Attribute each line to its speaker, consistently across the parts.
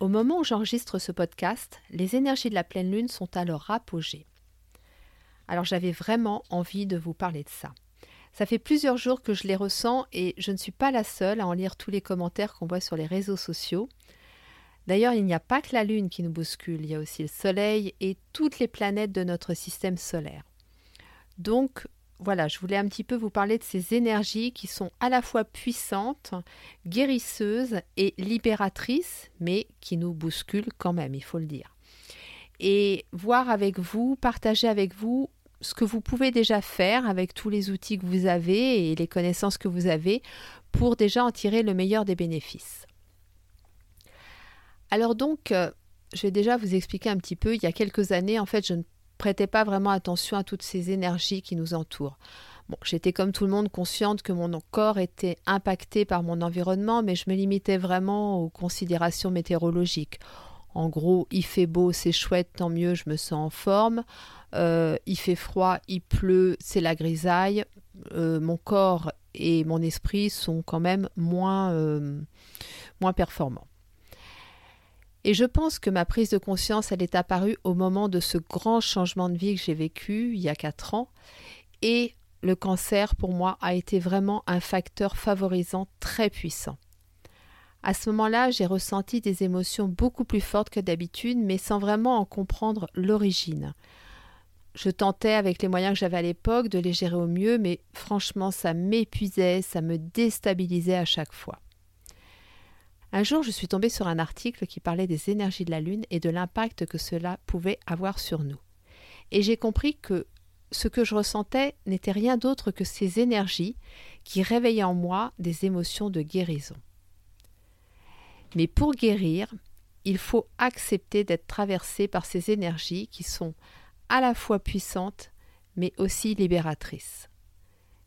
Speaker 1: Au moment où j'enregistre ce podcast, les énergies de la pleine lune sont à leur apogée. Alors j'avais vraiment envie de vous parler de ça. Ça fait plusieurs jours que je les ressens et je ne suis pas la seule à en lire tous les commentaires qu'on voit sur les réseaux sociaux. D'ailleurs, il n'y a pas que la Lune qui nous bouscule, il y a aussi le Soleil et toutes les planètes de notre système solaire. Donc, voilà, je voulais un petit peu vous parler de ces énergies qui sont à la fois puissantes, guérisseuses et libératrices, mais qui nous bousculent quand même, il faut le dire. Et voir avec vous, partager avec vous ce que vous pouvez déjà faire avec tous les outils que vous avez et les connaissances que vous avez pour déjà en tirer le meilleur des bénéfices. Alors donc, euh, je vais déjà vous expliquer un petit peu. Il y a quelques années, en fait, je ne prêtais pas vraiment attention à toutes ces énergies qui nous entourent. Bon, j'étais comme tout le monde consciente que mon corps était impacté par mon environnement, mais je me limitais vraiment aux considérations météorologiques. En gros, il fait beau, c'est chouette, tant mieux, je me sens en forme. Euh, il fait froid, il pleut, c'est la grisaille. Euh, mon corps et mon esprit sont quand même moins, euh, moins performants. Et je pense que ma prise de conscience, elle est apparue au moment de ce grand changement de vie que j'ai vécu il y a quatre ans. Et le cancer, pour moi, a été vraiment un facteur favorisant très puissant. À ce moment-là, j'ai ressenti des émotions beaucoup plus fortes que d'habitude, mais sans vraiment en comprendre l'origine. Je tentais, avec les moyens que j'avais à l'époque, de les gérer au mieux, mais franchement, ça m'épuisait, ça me déstabilisait à chaque fois. Un jour, je suis tombée sur un article qui parlait des énergies de la Lune et de l'impact que cela pouvait avoir sur nous. Et j'ai compris que ce que je ressentais n'était rien d'autre que ces énergies qui réveillaient en moi des émotions de guérison. Mais pour guérir, il faut accepter d'être traversé par ces énergies qui sont à la fois puissantes mais aussi libératrices.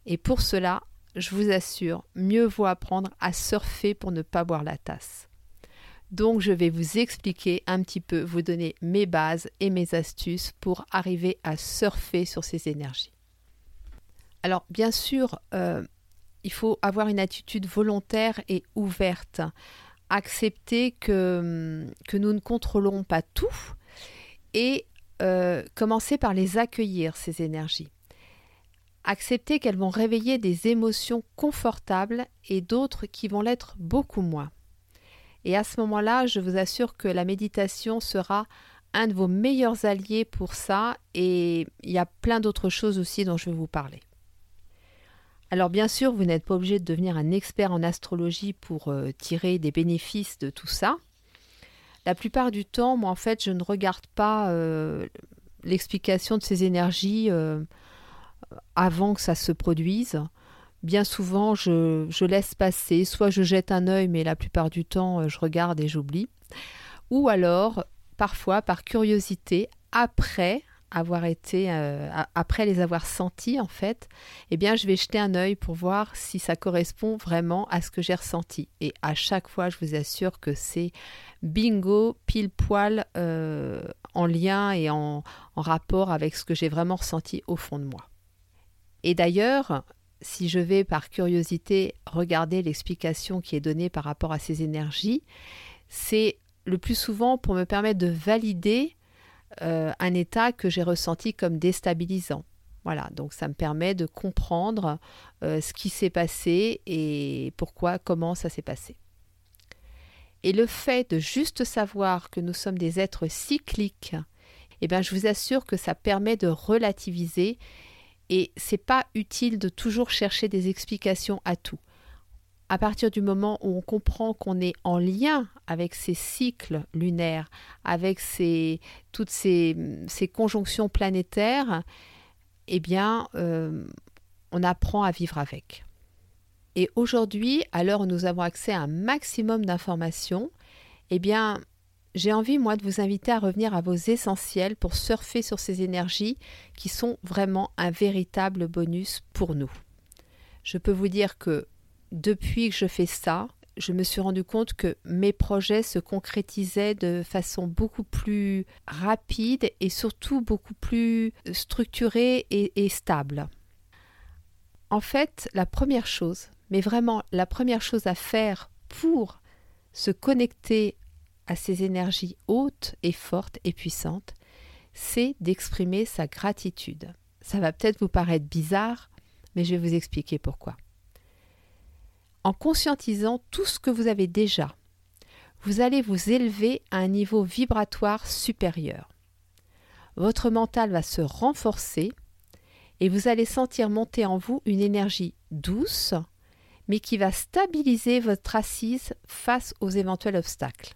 Speaker 1: Et pour cela, je vous assure, mieux vaut apprendre à surfer pour ne pas boire la tasse. Donc je vais vous expliquer un petit peu, vous donner mes bases et mes astuces pour arriver à surfer sur ces énergies. Alors bien sûr, euh, il faut avoir une attitude volontaire et ouverte, accepter que, que nous ne contrôlons pas tout et euh, commencer par les accueillir, ces énergies accepter qu'elles vont réveiller des émotions confortables et d'autres qui vont l'être beaucoup moins. Et à ce moment-là, je vous assure que la méditation sera un de vos meilleurs alliés pour ça et il y a plein d'autres choses aussi dont je vais vous parler. Alors bien sûr, vous n'êtes pas obligé de devenir un expert en astrologie pour euh, tirer des bénéfices de tout ça. La plupart du temps, moi en fait, je ne regarde pas euh, l'explication de ces énergies euh, avant que ça se produise. Bien souvent, je, laisse passer, soit je jette un œil, mais la plupart du temps, euh, je regarde et j'oublie. Ou alors, parfois, par curiosité, après avoir été, euh, après les avoir sentis, en fait, eh bien, je vais jeter un œil pour voir si ça correspond vraiment à ce que j'ai ressenti. Et à chaque fois, je vous assure que c'est bingo, pile poil, euh, en lien et en rapport avec ce que j'ai vraiment ressenti au fond de moi. Et d'ailleurs, si je vais par curiosité regarder l'explication qui est donnée par rapport à ces énergies, c'est le plus souvent pour me permettre de valider euh, un état que j'ai ressenti comme déstabilisant. Voilà, donc ça me permet de comprendre euh, ce qui s'est passé et pourquoi, comment ça s'est passé. Et le fait de juste savoir que nous sommes des êtres cycliques, eh bien, je vous assure que ça permet de relativiser et c'est pas utile de toujours chercher des explications à tout. À partir du moment où on comprend qu'on est en lien avec ces cycles lunaires, avec ces, toutes ces, conjonctions planétaires, eh bien, euh, on apprend à vivre avec. Et aujourd'hui, à l'heure où nous avons accès à un maximum d'informations, eh bien, j'ai envie, moi, de vous inviter à revenir à vos essentiels pour surfer sur ces énergies qui sont vraiment un véritable bonus pour nous. Je peux vous dire que depuis que je fais ça, je me suis rendu compte que mes projets se concrétisaient de façon beaucoup plus rapide et surtout beaucoup plus structurée et, stable. En fait, la première chose, mais vraiment la première chose à faire pour se connecter à ces énergies hautes et fortes et puissantes, c'est d'exprimer sa gratitude. Ça va peut-être vous paraître bizarre, mais je vais vous expliquer pourquoi. En conscientisant tout ce que vous avez déjà, vous allez vous élever à un niveau vibratoire supérieur. Votre mental va se renforcer et vous allez sentir monter en vous une énergie douce, mais qui va stabiliser votre assise face aux éventuels obstacles.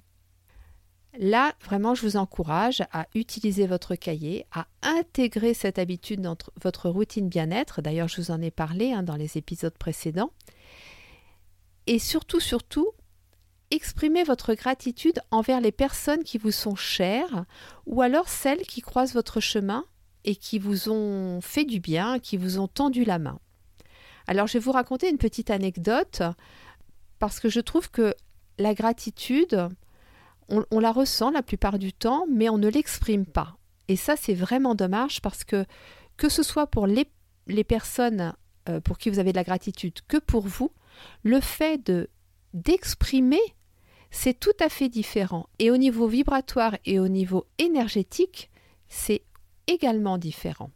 Speaker 1: Là, vraiment, je vous encourage à utiliser votre cahier, à intégrer cette habitude dans votre routine bien-être. D'ailleurs, je vous en ai parlé hein, dans les épisodes précédents. Et surtout, surtout, exprimez votre gratitude envers les personnes qui vous sont chères ou alors celles qui croisent votre chemin et qui vous ont fait du bien, qui vous ont tendu la main. Alors, je vais vous raconter une petite anecdote parce que je trouve que la gratitude, on, la ressent la plupart du temps, mais on ne l'exprime pas. Et ça, c'est vraiment dommage parce que que ce soit pour les, personnes euh, pour qui vous avez de la gratitude que pour vous, le fait de d'exprimer, c'est tout à fait différent. Et au niveau vibratoire et au niveau énergétique, c'est également différent.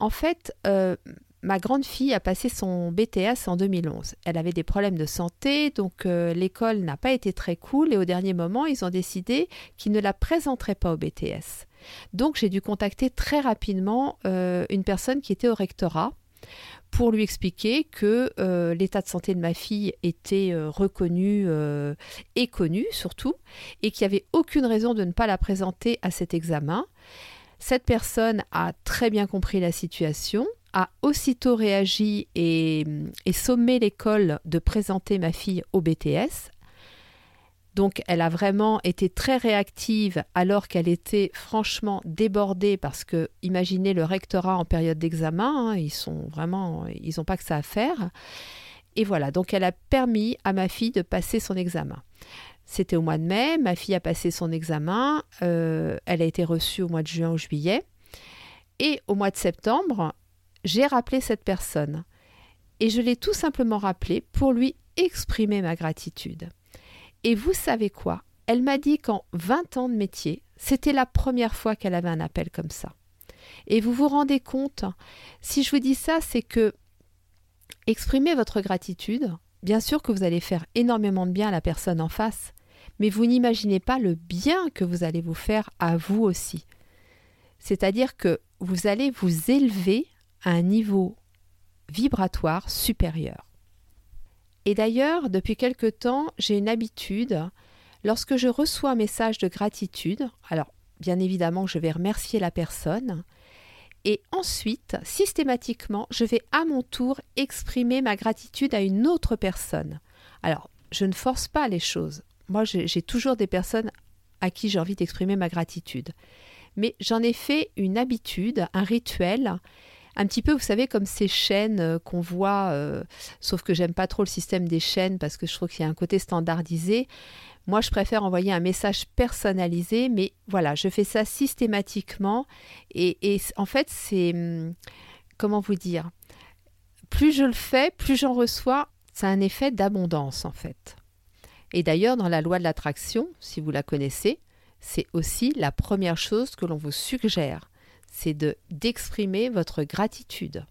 Speaker 1: En fait, euh, ma grande fille a passé son BTS en 2011. Elle avait des problèmes de santé, donc euh, l'école n'a pas été très cool et au dernier moment, ils ont décidé qu'ils ne la présenteraient pas au BTS. Donc j'ai dû contacter très rapidement euh, une personne qui était au rectorat pour lui expliquer que euh, l'état de santé de ma fille était reconnu et connu surtout, et qu'il n'y avait aucune raison de ne pas la présenter à cet examen. Cette personne a très bien compris la situation, a aussitôt réagi et, sommé l'école de présenter ma fille au BTS. Donc elle a vraiment été très réactive alors qu'elle était franchement débordée parce que imaginez le rectorat en période d'examen, hein, ils sont vraiment ils n'ont pas que ça à faire. Et voilà, donc elle a permis à ma fille de passer son examen. C'était au mois de mai, ma fille a passé son examen, euh, elle a été reçue au mois de juin ou juillet. Et au mois de septembre, j'ai rappelé cette personne et je l'ai tout simplement rappelé pour lui exprimer ma gratitude. Et vous savez quoi? Elle m'a dit qu'en 20 ans de métier, c'était la première fois qu'elle avait un appel comme ça. Et vous vous rendez compte, si je vous dis ça, c'est que exprimer votre gratitude, bien sûr que vous allez faire énormément de bien à la personne en face, mais vous n'imaginez pas le bien que vous allez vous faire à vous aussi. C'est-à-dire que vous allez vous élever un niveau vibratoire supérieur. Et d'ailleurs, depuis quelque temps, j'ai une habitude, lorsque je reçois un message de gratitude, alors bien évidemment je vais remercier la personne, et ensuite, systématiquement, je vais à mon tour exprimer ma gratitude à une autre personne. Alors, je ne force pas les choses. Moi, j'ai toujours des personnes à qui j'ai envie d'exprimer ma gratitude. Mais j'en ai fait une habitude, un rituel, un petit peu, vous savez, comme ces chaînes euh, qu'on voit, euh, sauf que j'aime pas trop le système des chaînes parce que je trouve qu'il y a un côté standardisé. Moi, je préfère envoyer un message personnalisé, mais voilà, je fais ça systématiquement. Et, en fait, c'est. Hum, comment vous dire Plus je le fais, plus j'en reçois. A un effet d'abondance, en fait. Et d'ailleurs, dans la loi de l'attraction, si vous la connaissez, c'est aussi la première chose que l'on vous suggère c'est de d'exprimer votre gratitude.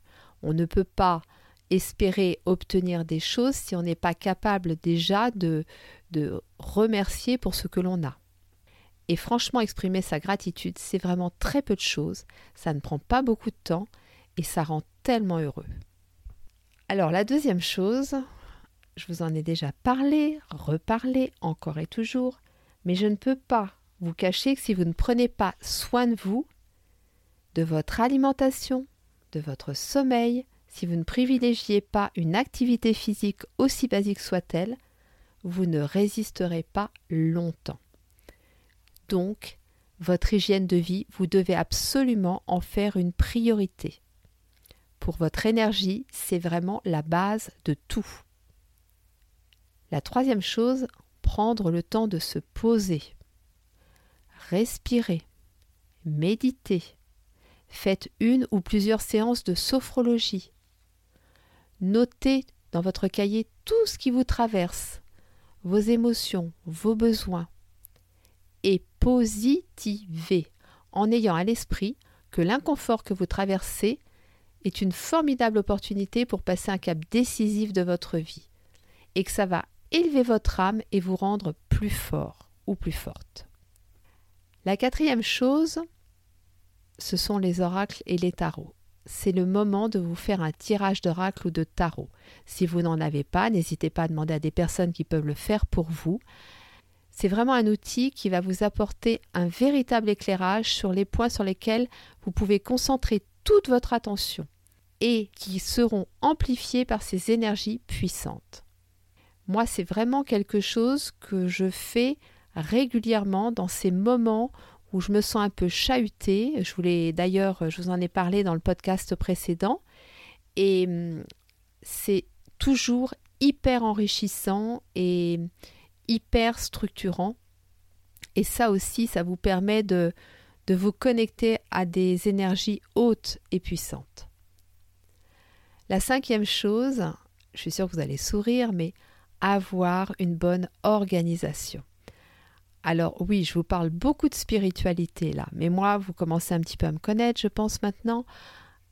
Speaker 1: On ne peut pas espérer obtenir des choses si on n'est pas capable déjà de, de remercier pour ce que l'on a. Et franchement, exprimer sa gratitude, c'est vraiment très peu de choses, ça ne prend pas beaucoup de temps et ça rend tellement heureux. Alors la deuxième chose, je vous en ai déjà parlé, reparlé, encore et toujours, mais je ne peux pas vous cacher que si vous ne prenez pas soin de vous, de votre alimentation, de votre sommeil, si vous ne privilégiez pas une activité physique aussi basique soit-elle, vous ne résisterez pas longtemps. Donc, votre hygiène de vie, vous devez absolument en faire une priorité. Pour votre énergie, c'est vraiment la base de tout. La troisième chose, prendre le temps de se poser. Respirez, méditez, faites une ou plusieurs séances de sophrologie. Notez dans votre cahier tout ce qui vous traverse, vos émotions, vos besoins. Et positivez en ayant à l'esprit que l'inconfort que vous traversez est une formidable opportunité pour passer un cap décisif de votre vie et que ça va élever votre âme et vous rendre plus fort ou plus forte. La quatrième chose, ce sont les oracles et les tarots. C'est le moment de vous faire un tirage d'oracle ou de tarot. Si vous n'en avez pas, n'hésitez pas à demander à des personnes qui peuvent le faire pour vous. C'est vraiment un outil qui va vous apporter un véritable éclairage sur les points sur lesquels vous pouvez concentrer toute votre attention et qui seront amplifiés par ces énergies puissantes. Moi, c'est vraiment quelque chose que je fais régulièrement dans ces moments où je me sens un peu chahutée. Je voulais d'ailleurs, je vous en ai parlé dans le podcast précédent, et hum, c'est toujours hyper enrichissant et hyper structurant. Et ça aussi, ça vous permet de, de vous connecter à des énergies hautes et puissantes. La cinquième chose, je suis sûre que vous allez sourire, mais avoir une bonne organisation. Alors oui, je vous parle beaucoup de spiritualité là, mais moi, vous commencez un petit peu à me connaître, je pense maintenant.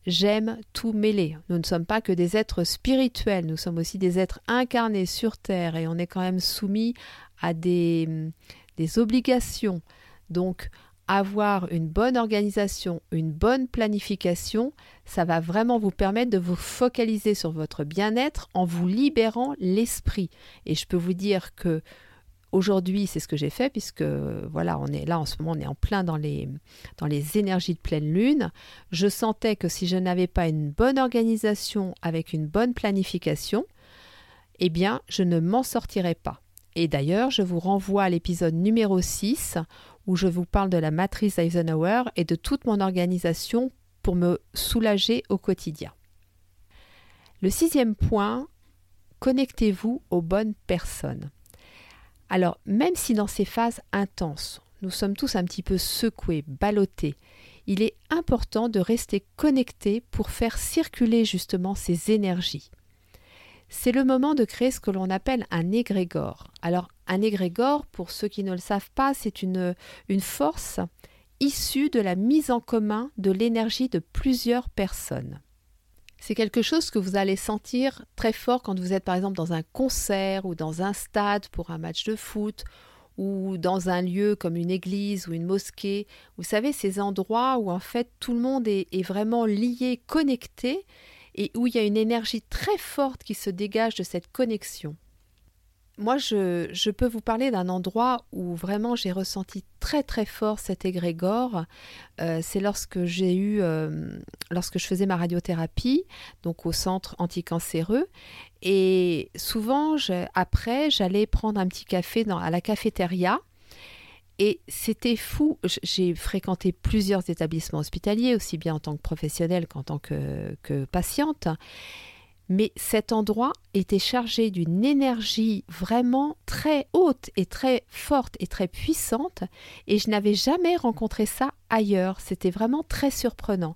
Speaker 1: J'aime tout mêler. Nous ne sommes pas que des êtres spirituels, nous sommes aussi des êtres incarnés sur Terre et on est quand même soumis à des, des obligations. Donc, avoir une bonne organisation, une bonne planification, ça va vraiment vous permettre de vous focaliser sur votre bien-être en vous libérant l'esprit. Et je peux vous dire que Aujourd'hui, c'est ce que j'ai fait puisque voilà, on est là en ce moment, on est en plein dans les, dans les énergies de pleine lune. Je sentais que si je n'avais pas une bonne organisation avec une bonne planification, eh bien, je ne m'en sortirais pas. Et d'ailleurs, je vous renvoie à l'épisode numéro 6 où je vous parle de la matrice Eisenhower et de toute mon organisation pour me soulager au quotidien. Le sixième point, connectez-vous aux bonnes personnes. Alors, même si dans ces phases intenses, nous sommes tous un petit peu secoués, ballottés, il est important de rester connecté pour faire circuler justement ces énergies. C'est le moment de créer ce que l'on appelle un égrégore. Alors, un égrégore, pour ceux qui ne le savent pas, c'est une force issue de la mise en commun de l'énergie de plusieurs personnes. C'est quelque chose que vous allez sentir très fort quand vous êtes par exemple dans un concert ou dans un stade pour un match de foot ou dans un lieu comme une église ou une mosquée. Vous savez, ces endroits où en fait tout le monde est, est vraiment lié, connecté et où il y a une énergie très forte qui se dégage de cette connexion moi, je, peux vous parler d'un endroit où vraiment j'ai ressenti très très fort cet égrégore. Euh, c'est lorsque j'ai eu, euh, lorsque je faisais ma radiothérapie, donc au centre anticancéreux. Et souvent, après, j'allais prendre un petit café à la cafétéria. Et c'était fou. J'ai fréquenté plusieurs établissements hospitaliers, aussi bien en tant que professionnelle qu'en tant que patiente mais cet endroit était chargé d'une énergie vraiment très haute et très forte et très puissante, et je n'avais jamais rencontré ça ailleurs. C'était vraiment très surprenant.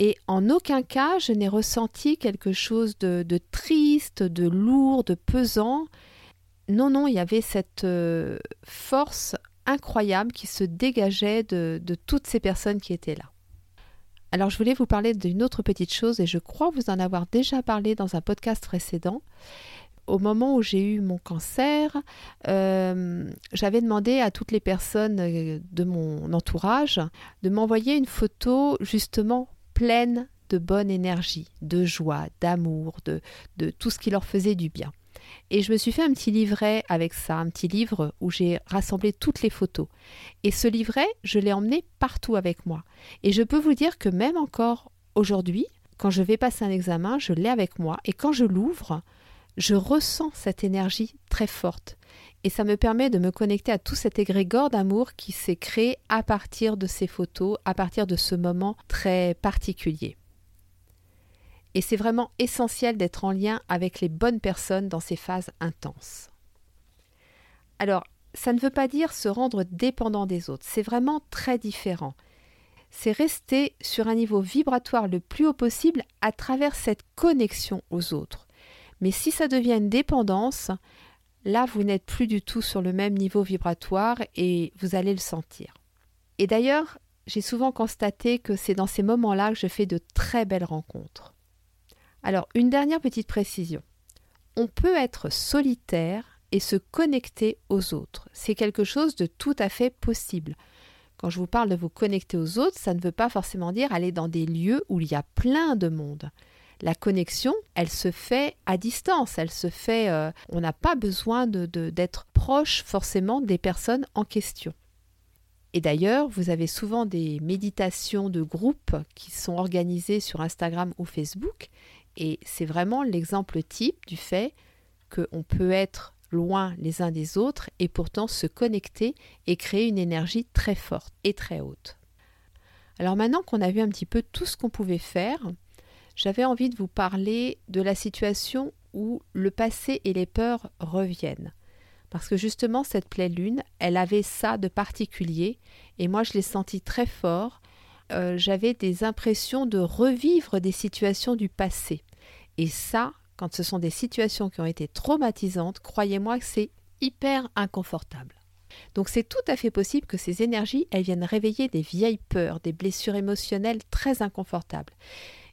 Speaker 1: Et en aucun cas je n'ai ressenti quelque chose de, triste, de lourd, de pesant. Non, non, il y avait cette euh, force incroyable qui se dégageait de toutes ces personnes qui étaient là. Alors je voulais vous parler d'une autre petite chose et je crois vous en avoir déjà parlé dans un podcast précédent. Au moment où j'ai eu mon cancer, euh, j'avais demandé à toutes les personnes euh, de mon entourage de m'envoyer une photo justement pleine de bonne énergie, de joie, d'amour, de, de tout ce qui leur faisait du bien. Et je me suis fait un petit livret avec ça, un petit livre où j'ai rassemblé toutes les photos. Et ce livret, je l'ai emmené partout avec moi. Et je peux vous dire que même encore aujourd'hui, quand je vais passer un examen, je l'ai avec moi. Et quand je l'ouvre, je ressens cette énergie très forte. Et ça me permet de me connecter à tout cet égrégore d'amour qui s'est créé à partir de ces photos, à partir de ce moment très particulier. Et c'est vraiment essentiel d'être en lien avec les bonnes personnes dans ces phases intenses. Alors, ça ne veut pas dire se rendre dépendant des autres, c'est vraiment très différent. C'est rester sur un niveau vibratoire le plus haut possible à travers cette connexion aux autres. Mais si ça devient une dépendance, là vous n'êtes plus du tout sur le même niveau vibratoire et vous allez le sentir. Et d'ailleurs, j'ai souvent constaté que c'est dans ces moments-là que je fais de très belles rencontres. Alors, une dernière petite précision. On peut être solitaire et se connecter aux autres. C'est quelque chose de tout à fait possible. Quand je vous parle de vous connecter aux autres, ça ne veut pas forcément dire aller dans des lieux où il y a plein de monde. La connexion, elle se fait à distance, elle se fait. Euh, on n'a pas besoin de, d'être proche forcément des personnes en question. Et d'ailleurs, vous avez souvent des méditations de groupe qui sont organisées sur Instagram ou Facebook, et c'est vraiment l'exemple type du fait qu'on peut être loin les uns des autres et pourtant se connecter et créer une énergie très forte et très haute. Alors maintenant qu'on a vu un petit peu tout ce qu'on pouvait faire, j'avais envie de vous parler de la situation où le passé et les peurs reviennent. Parce que justement, cette pleine lune, elle avait ça de particulier, et moi je l'ai senti très fort. Euh, j'avais des impressions de revivre des situations du passé. Et ça, quand ce sont des situations qui ont été traumatisantes, croyez-moi que c'est hyper inconfortable. Donc c'est tout à fait possible que ces énergies, elles viennent réveiller des vieilles peurs, des blessures émotionnelles très inconfortables,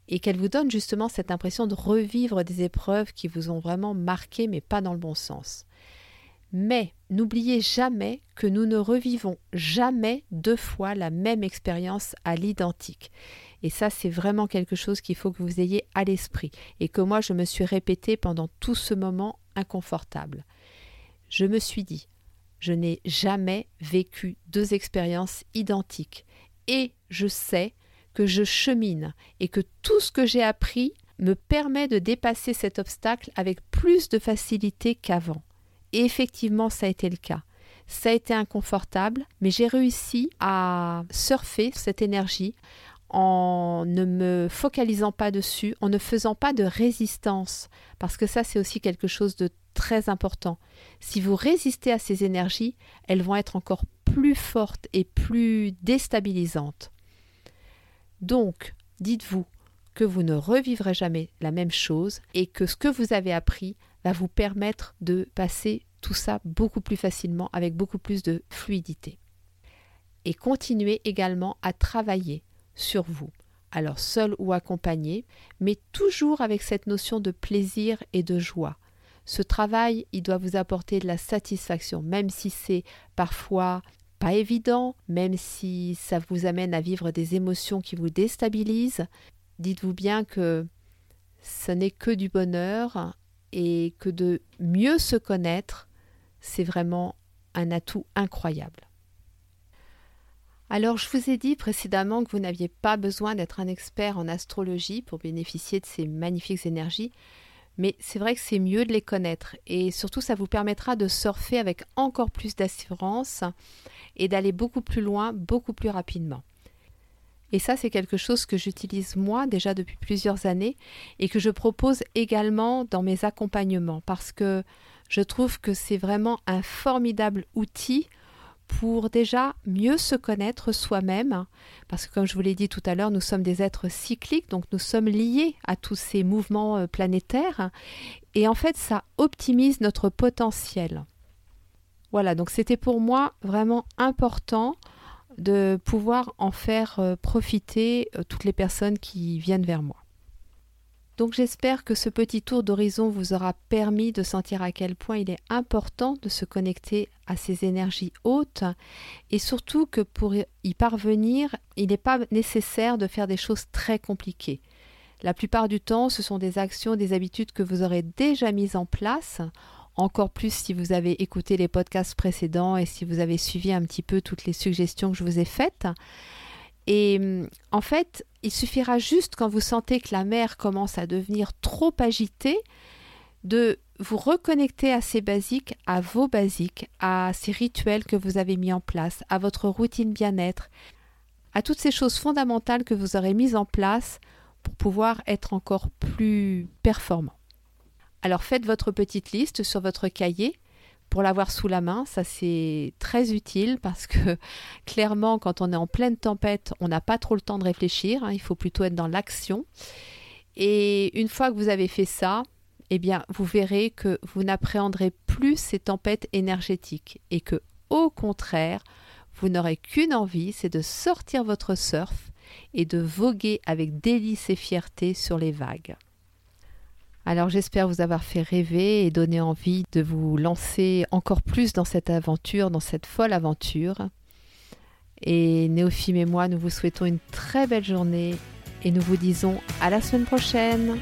Speaker 1: et qu'elles vous donnent justement cette impression de revivre des épreuves qui vous ont vraiment marqué, mais pas dans le bon sens. Mais n'oubliez jamais que nous ne revivons jamais deux fois la même expérience à l'identique. Et ça, c'est vraiment quelque chose qu'il faut que vous ayez à l'esprit et que moi, je me suis répété pendant tout ce moment inconfortable. Je me suis dit, je n'ai jamais vécu deux expériences identiques et je sais que je chemine et que tout ce que j'ai appris me permet de dépasser cet obstacle avec plus de facilité qu'avant. Et effectivement, ça a été le cas. Ça a été inconfortable, mais j'ai réussi à surfer cette énergie en ne me focalisant pas dessus, en ne faisant pas de résistance, parce que ça c'est aussi quelque chose de très important. Si vous résistez à ces énergies, elles vont être encore plus fortes et plus déstabilisantes. Donc, dites-vous que vous ne revivrez jamais la même chose et que ce que vous avez appris va vous permettre de passer tout ça beaucoup plus facilement avec beaucoup plus de fluidité. Et continuez également à travailler sur vous, alors seul ou accompagné, mais toujours avec cette notion de plaisir et de joie. Ce travail, il doit vous apporter de la satisfaction, même si c'est parfois pas évident, même si ça vous amène à vivre des émotions qui vous déstabilisent. Dites-vous bien que ce n'est que du bonheur et que de mieux se connaître, c'est vraiment un atout incroyable. Alors, je vous ai dit précédemment que vous n'aviez pas besoin d'être un expert en astrologie pour bénéficier de ces magnifiques énergies, mais c'est vrai que c'est mieux de les connaître et surtout ça vous permettra de surfer avec encore plus d'assurance et d'aller beaucoup plus loin, beaucoup plus rapidement. Et ça, c'est quelque chose que j'utilise moi déjà depuis plusieurs années et que je propose également dans mes accompagnements parce que je trouve que c'est vraiment un formidable outil pour déjà mieux se connaître soi-même, parce que comme je vous l'ai dit tout à l'heure, nous sommes des êtres cycliques, donc nous sommes liés à tous ces mouvements euh, planétaires, et en fait ça optimise notre potentiel. Voilà, donc c'était pour moi vraiment important de pouvoir en faire euh, profiter euh, toutes les personnes qui viennent vers moi. Donc j'espère que ce petit tour d'horizon vous aura permis de sentir à quel point il est important de se connecter à ces énergies hautes et surtout que pour y parvenir, il n'est pas nécessaire de faire des choses très compliquées. La plupart du temps, ce sont des actions, des habitudes que vous aurez déjà mises en place, encore plus si vous avez écouté les podcasts précédents et si vous avez suivi un petit peu toutes les suggestions que je vous ai faites. Et hum, en fait, il suffira juste quand vous sentez que la mer commence à devenir trop agitée de vous reconnecter à ces basiques, à vos basiques, à ces rituels que vous avez mis en place, à votre routine bien-être, à toutes ces choses fondamentales que vous aurez mises en place pour pouvoir être encore plus performant. Alors faites votre petite liste sur votre cahier pour l'avoir sous la main, ça c'est très utile parce que clairement quand on est en pleine tempête, on n'a pas trop le temps de réfléchir, hein, il faut plutôt être dans l'action. Et une fois que vous avez fait ça, eh bien, vous verrez que vous n'appréhenderez plus ces tempêtes énergétiques et que, au contraire, vous n'aurez qu'une envie, c'est de sortir votre surf et de voguer avec délice et fierté sur les vagues. Alors j'espère vous avoir fait rêver et donner envie de vous lancer encore plus dans cette aventure, dans cette folle aventure. Et Néophime et moi, nous vous souhaitons une très belle journée et nous vous disons à la semaine prochaine.